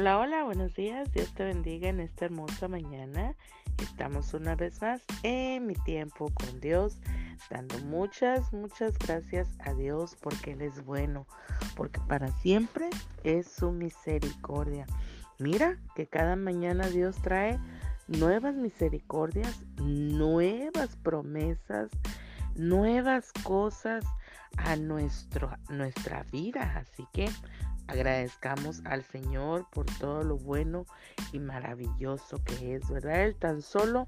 Hola, hola, buenos días. Dios te bendiga en esta hermosa mañana. Estamos una vez más en mi tiempo con Dios, dando muchas, muchas gracias a Dios porque Él es bueno, porque para siempre es su misericordia. Mira que cada mañana Dios trae nuevas misericordias, nuevas promesas, nuevas cosas a nuestro, nuestra vida. Así que agradezcamos al Señor por todo lo bueno y maravilloso que es, ¿verdad? El tan solo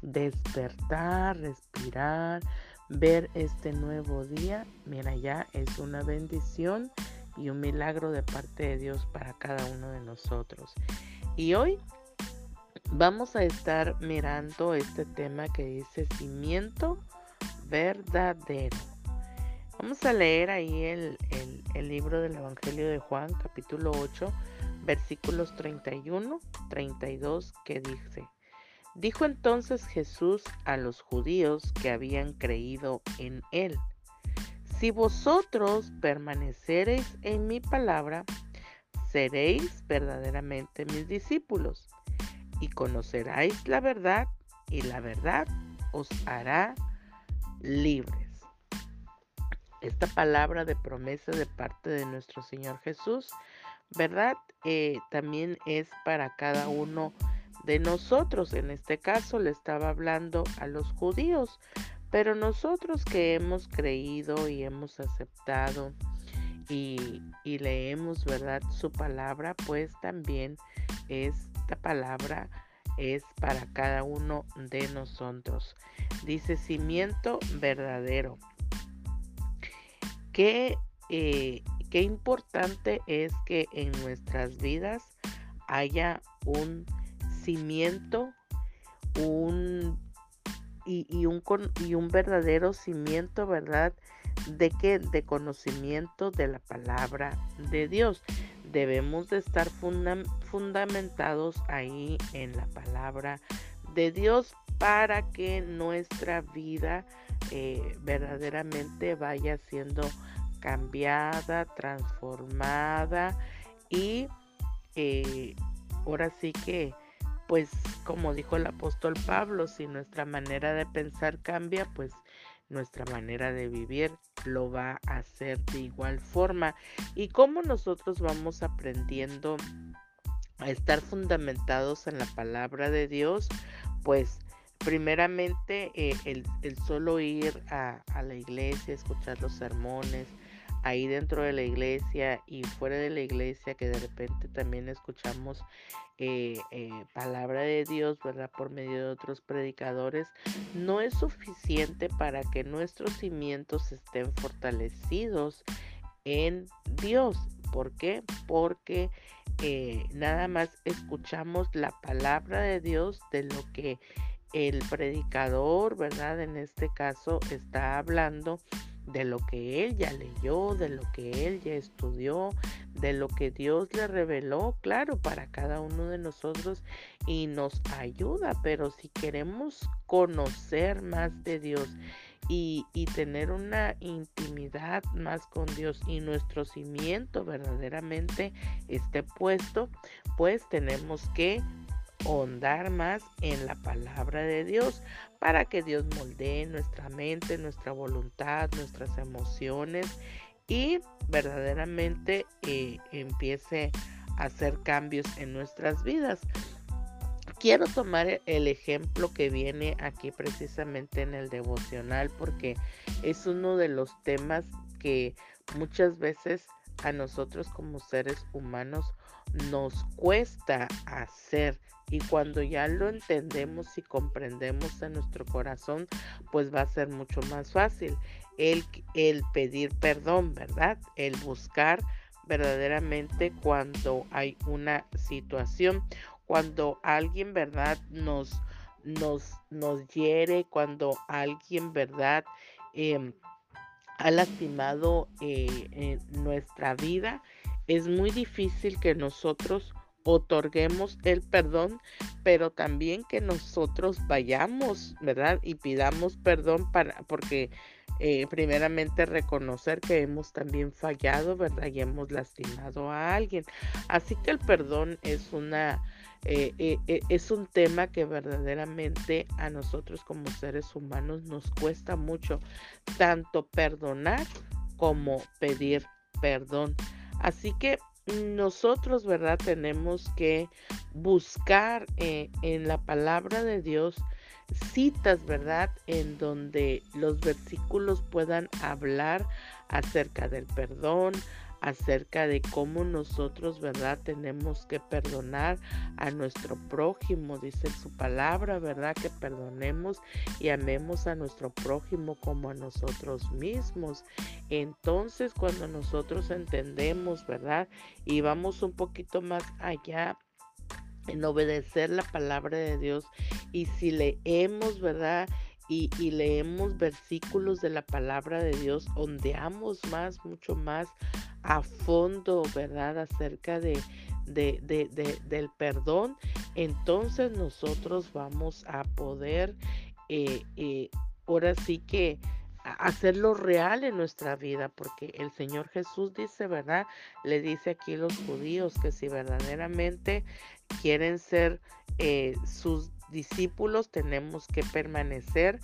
despertar, respirar, ver este nuevo día, mira ya es una bendición y un milagro de parte de Dios para cada uno de nosotros. Y hoy vamos a estar mirando este tema que dice cimiento verdadero. Vamos a leer ahí el, libro del Evangelio de Juan, capítulo 8, versículos 31, 32, que dice, Dijo entonces Jesús a los judíos que habían creído en él, Si vosotros permanecereis en mi palabra, seréis verdaderamente mis discípulos, y conoceráis la verdad, y la verdad os hará libres esta palabra de promesa de parte de nuestro Señor Jesús, ¿verdad? Eh, también es para cada uno de nosotros. En este caso le estaba hablando a los judíos, pero nosotros que hemos creído y hemos aceptado y, y leemos, ¿verdad? Su palabra, pues también esta palabra es para cada uno de nosotros. Dice cimiento verdadero. Qué, eh, qué importante es que en nuestras vidas haya un cimiento, un y, un, y un verdadero cimiento, ¿verdad? De que de conocimiento de la palabra de Dios. Debemos de estar fundamentados ahí en la palabra de Dios para que nuestra vida eh, verdaderamente vaya siendo cambiada, transformada y eh, ahora sí que pues como dijo el apóstol Pablo, si nuestra manera de pensar cambia, pues nuestra manera de vivir lo va a hacer de igual forma. Y como nosotros vamos aprendiendo a estar fundamentados en la palabra de Dios, pues primeramente eh, el, solo ir a, la iglesia, escuchar los sermones, ahí dentro de la iglesia y fuera de la iglesia que de repente también escuchamos eh, eh, palabra de Dios, ¿verdad? Por medio de otros predicadores, no es suficiente para que nuestros cimientos estén fortalecidos en Dios. ¿Por qué? Porque nada más escuchamos la palabra de Dios de lo que el predicador, ¿verdad? En este caso está hablando de lo que él ya leyó, de lo que él ya estudió, de lo que Dios le reveló, claro, para cada uno de nosotros y nos ayuda, pero si queremos conocer más de Dios y, y tener una intimidad más con Dios y nuestro cimiento verdaderamente esté puesto, pues tenemos que ahondar más en la palabra de Dios para que Dios moldee nuestra mente, nuestra voluntad, nuestras emociones y verdaderamente eh, empiece a hacer cambios en nuestras vidas. Quiero tomar el ejemplo que viene aquí precisamente en el devocional porque es uno de los temas que muchas veces a nosotros como seres humanos nos cuesta hacer y cuando ya lo entendemos y comprendemos en nuestro corazón, pues va a ser mucho más fácil el, el pedir perdón, ¿verdad? El buscar verdaderamente cuando hay una situación, cuando alguien, ¿verdad? Nos, nos, nos hiere, cuando alguien, ¿verdad? Em, ha lastimado eh, nuestra vida, es muy difícil que nosotros otorguemos el perdón, pero también que nosotros vayamos, ¿verdad? Y pidamos perdón para, porque eh, primeramente reconocer que hemos también fallado, ¿verdad? Y hemos lastimado a alguien. Así que el perdón es una... Eh, eh, es un tema que verdaderamente a nosotros como seres humanos nos cuesta mucho, tanto perdonar como pedir perdón. Así que nosotros, ¿verdad? Tenemos que buscar en la palabra de Dios citas, ¿verdad? En donde los versículos puedan hablar acerca del perdón, acerca de cómo nosotros, ¿verdad? Tenemos que perdonar a nuestro prójimo, dice su palabra, ¿verdad? Que perdonemos y amemos a nuestro prójimo como a nosotros mismos. Entonces, cuando nosotros entendemos, ¿verdad? Y vamos un poquito más allá en obedecer la palabra de Dios. Y si leemos, ¿verdad? Y, leemos versículos de la palabra de Dios, ondeamos más, mucho más a fondo, ¿verdad? Acerca de, del perdón, entonces nosotros vamos a poder, eh, eh, ahora sí que hacerlo real en nuestra vida, porque el Señor Jesús dice, ¿verdad? Le dice aquí los judíos que si verdaderamente quieren ser eh, sus discípulos, tenemos que permanecer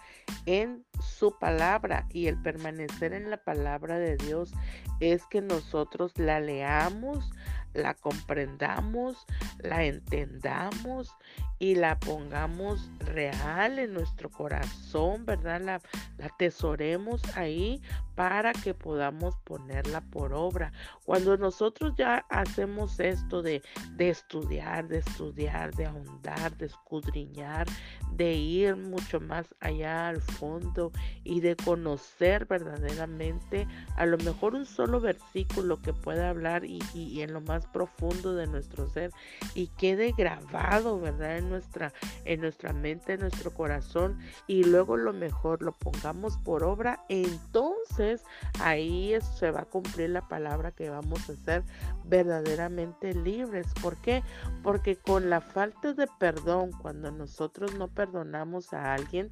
en su palabra y el permanecer en la palabra de Dios es que nosotros la leamos, la comprendamos, la entendamos y la pongamos real en nuestro corazón, ¿verdad? La, la atesoremos ahí para que podamos ponerla por obra. Cuando nosotros ya hacemos esto de, de estudiar, de estudiar, de ahondar, de escudriñar, de ir mucho más allá al fondo y de conocer verdaderamente a lo mejor un solo versículo que pueda hablar y, y, en lo más profundo de nuestro ser y quede grabado, ¿verdad? En nuestra, en nuestra mente, en nuestro corazón y luego lo mejor lo pongamos por obra, entonces ahí se va a cumplir la palabra que vamos a ser verdaderamente libres. ¿Por qué? Porque con la falta de perdón, cuando nosotros no perdonamos a alguien,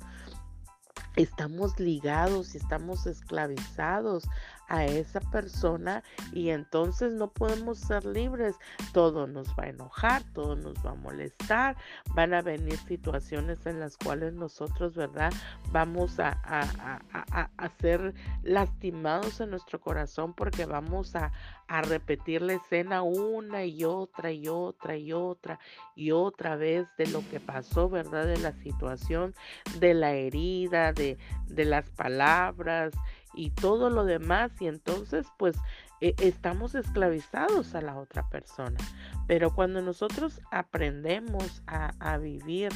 estamos ligados y estamos esclavizados a esa persona y entonces no podemos ser libres. Todo nos va a enojar, todo nos va a molestar, van a venir situaciones en las cuales nosotros, ¿verdad? Vamos a, a, ser lastimados en nuestro corazón porque vamos a, a repetir la escena una y otra y otra y otra y otra vez de lo que pasó, ¿verdad? De la situación, de la herida, de, de las palabras y todo lo demás y entonces pues e, estamos esclavizados a la otra persona. Pero cuando nosotros aprendemos a, a vivir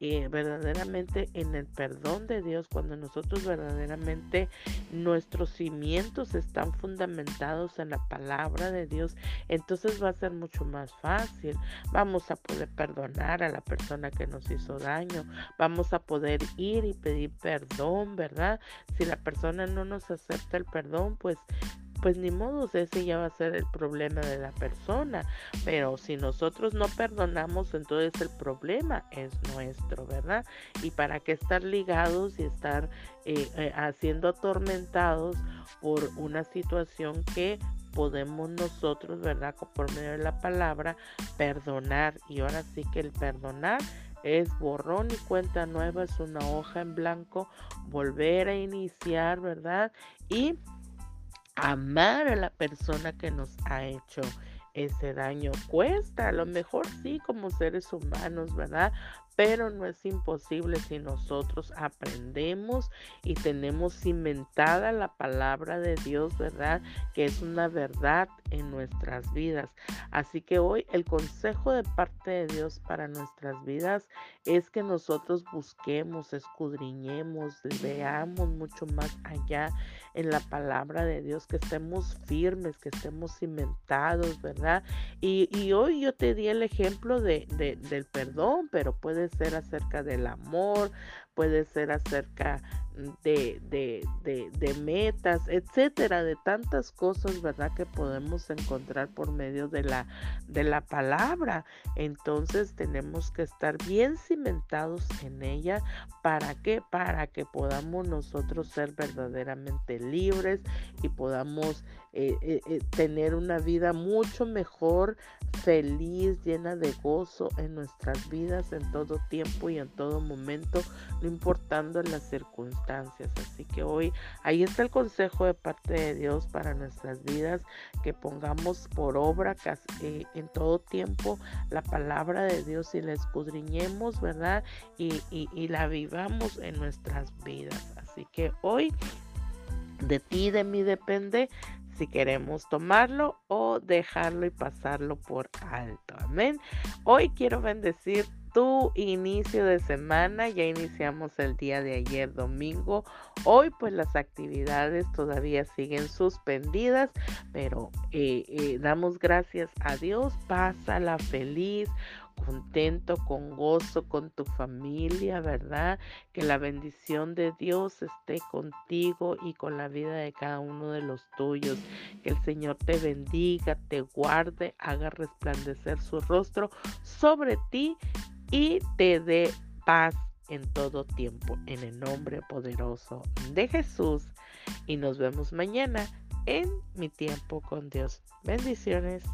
eh, verdaderamente en el perdón de Dios, cuando nosotros verdaderamente nuestros cimientos están fundamentados en la palabra de Dios, entonces va a ser mucho más fácil. Vamos a poder perdonar a la persona que nos hizo daño, vamos a poder ir y pedir perdón, ¿verdad? Si la persona no nos acepta el perdón, pues pues ni modo, ese ya va a ser el problema de la persona. Pero si nosotros no perdonamos, entonces el problema es nuestro, ¿verdad? Y para qué estar ligados y estar eh, eh, haciendo atormentados por una situación que podemos nosotros, ¿verdad? Por medio de la palabra, perdonar. Y ahora sí que el perdonar es borrón y cuenta nueva, es una hoja en blanco, volver a iniciar, ¿verdad? Y amar a la persona que nos ha hecho ese daño. Cuesta, a lo mejor sí como seres humanos, ¿verdad? Pero no es imposible si nosotros aprendemos y tenemos cimentada la palabra de Dios, ¿verdad? Que es una verdad en nuestras vidas. Así que hoy el consejo de parte de Dios para nuestras vidas es que nosotros busquemos, escudriñemos, veamos mucho más allá en la palabra de Dios, que estemos firmes, que estemos cimentados, ¿verdad? Y, hoy yo te di el ejemplo de, del perdón, pero puede ser acerca del amor, puede ser acerca de, de, de, de, metas, etcétera, de tantas cosas, ¿verdad? Que podemos encontrar por medio de la, de la palabra. Entonces tenemos que estar bien cimentados en ella. ¿Para qué? Para que podamos nosotros ser verdaderamente libres y podamos eh, eh, eh, tener una vida mucho mejor, feliz, llena de gozo en nuestras vidas en todo tiempo y en todo momento, no importando las circunstancias. Así que hoy ahí está el consejo de parte de Dios para nuestras vidas, que pongamos por obra en todo tiempo la palabra de Dios y la escudriñemos, ¿verdad? Y, y la vivamos en nuestras vidas. Así que hoy de ti, de mí depende si queremos tomarlo o dejarlo y pasarlo por alto. Amén. Hoy quiero bendecir tu inicio de semana. Ya iniciamos el día de ayer domingo. Hoy pues las actividades todavía siguen suspendidas, pero eh, eh, damos gracias a Dios. Pásala feliz contento, con gozo, con tu familia, ¿verdad? Que la bendición de Dios esté contigo y con la vida de cada uno de los tuyos. Que el Señor te bendiga, te guarde, haga resplandecer su rostro sobre ti y te dé paz en todo tiempo, en el nombre poderoso de Jesús. Y nos vemos mañana en mi tiempo con Dios. Bendiciones.